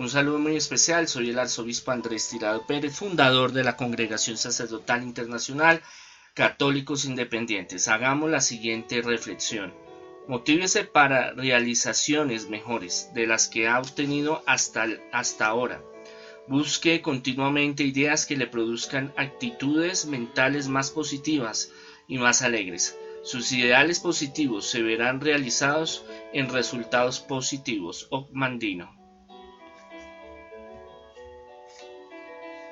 Un saludo muy especial, soy el arzobispo Andrés Tirado Pérez, fundador de la Congregación Sacerdotal Internacional Católicos Independientes. Hagamos la siguiente reflexión. Motívese para realizaciones mejores de las que ha obtenido hasta, hasta ahora. Busque continuamente ideas que le produzcan actitudes mentales más positivas y más alegres. Sus ideales positivos se verán realizados en resultados positivos. Mandino.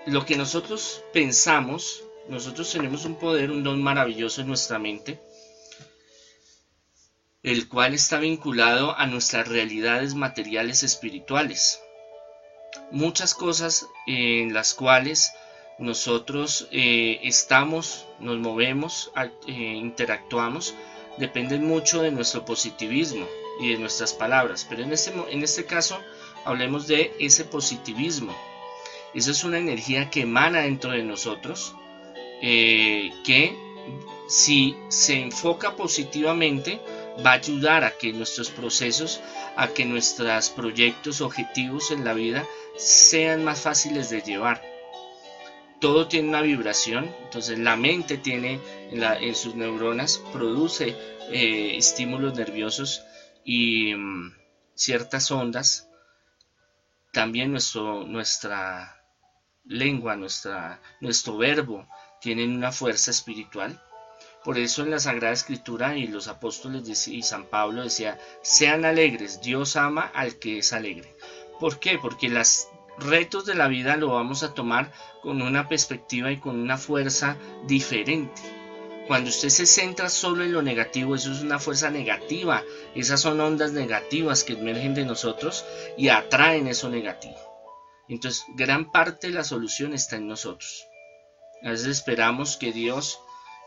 Lo que nosotros pensamos, nosotros tenemos un poder, un don maravilloso en nuestra mente el cual está vinculado a nuestras realidades materiales espirituales. Muchas cosas en las cuales nosotros eh, estamos, nos movemos, eh, interactuamos, dependen mucho de nuestro positivismo y de nuestras palabras. Pero en este, en este caso hablemos de ese positivismo. Esa es una energía que emana dentro de nosotros, eh, que si se enfoca positivamente, va a ayudar a que nuestros procesos, a que nuestros proyectos, objetivos en la vida sean más fáciles de llevar. Todo tiene una vibración, entonces la mente tiene en, sus neuronas, produce eh, estímulos nerviosos y mm, ciertas ondas. También nuestro, nuestra lengua, nuestra, nuestro verbo tienen una fuerza espiritual por eso en la Sagrada Escritura y los apóstoles y San Pablo decía, sean alegres, Dios ama al que es alegre. ¿Por qué? Porque los retos de la vida lo vamos a tomar con una perspectiva y con una fuerza diferente. Cuando usted se centra solo en lo negativo, eso es una fuerza negativa. Esas son ondas negativas que emergen de nosotros y atraen eso negativo. Entonces, gran parte de la solución está en nosotros. A veces esperamos que Dios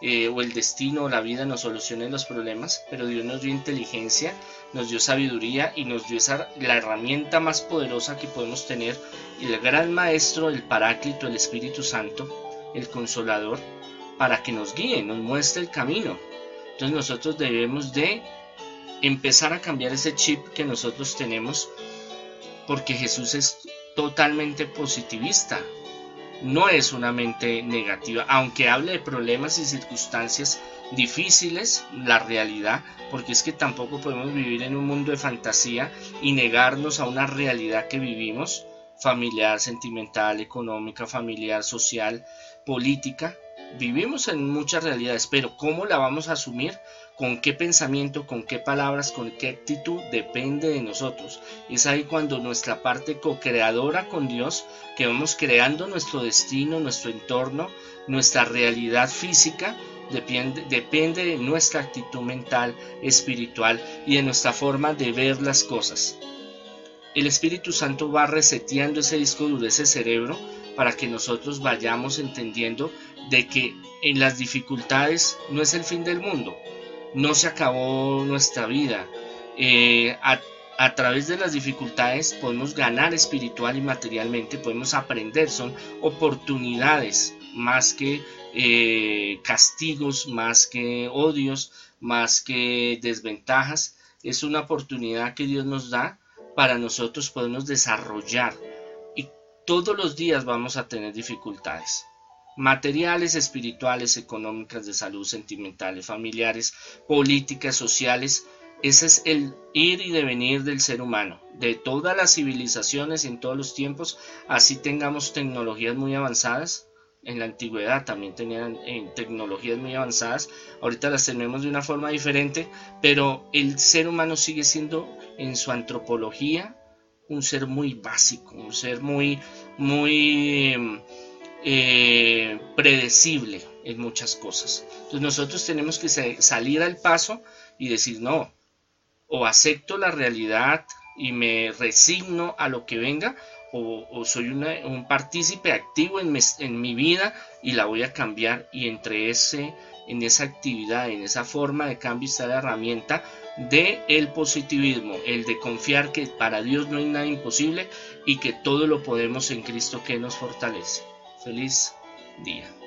eh, o el destino o la vida nos solucionen los problemas, pero Dios nos dio inteligencia, nos dio sabiduría y nos dio esa, la herramienta más poderosa que podemos tener, el gran maestro, el paráclito, el Espíritu Santo, el consolador, para que nos guíe, nos muestre el camino. Entonces nosotros debemos de empezar a cambiar ese chip que nosotros tenemos, porque Jesús es totalmente positivista no es una mente negativa, aunque hable de problemas y circunstancias difíciles, la realidad, porque es que tampoco podemos vivir en un mundo de fantasía y negarnos a una realidad que vivimos, familiar, sentimental, económica, familiar, social, política. Vivimos en muchas realidades, pero ¿cómo la vamos a asumir? con qué pensamiento, con qué palabras, con qué actitud depende de nosotros. Es ahí cuando nuestra parte co-creadora con Dios, que vamos creando nuestro destino, nuestro entorno, nuestra realidad física, depende, depende de nuestra actitud mental, espiritual y de nuestra forma de ver las cosas. El Espíritu Santo va reseteando ese disco duro, ese cerebro, para que nosotros vayamos entendiendo de que en las dificultades no es el fin del mundo, no se acabó nuestra vida. Eh, a, través de las dificultades podemos ganar espiritual y materialmente, podemos aprender, son oportunidades más que eh, castigos, más que odios, más que desventajas. Es una oportunidad que Dios nos da para nosotros podernos desarrollar. Y todos los días vamos a tener dificultades materiales, espirituales, económicas, de salud, sentimentales, familiares, políticas, sociales. Ese es el ir y devenir del ser humano, de todas las civilizaciones en todos los tiempos, así tengamos tecnologías muy avanzadas. En la antigüedad también tenían eh, tecnologías muy avanzadas, ahorita las tenemos de una forma diferente, pero el ser humano sigue siendo en su antropología un ser muy básico, un ser muy, muy em, eh, predecible en muchas cosas. Entonces nosotros tenemos que salir al paso y decir, no, o acepto la realidad y me resigno a lo que venga, o, soy un partícipe activo en mi, vida y la voy a cambiar y entre ese en esa actividad, en esa forma de cambio está la herramienta de el positivismo, el de confiar que para Dios no hay nada imposible y que todo lo podemos en Cristo que nos fortalece. Feliz día.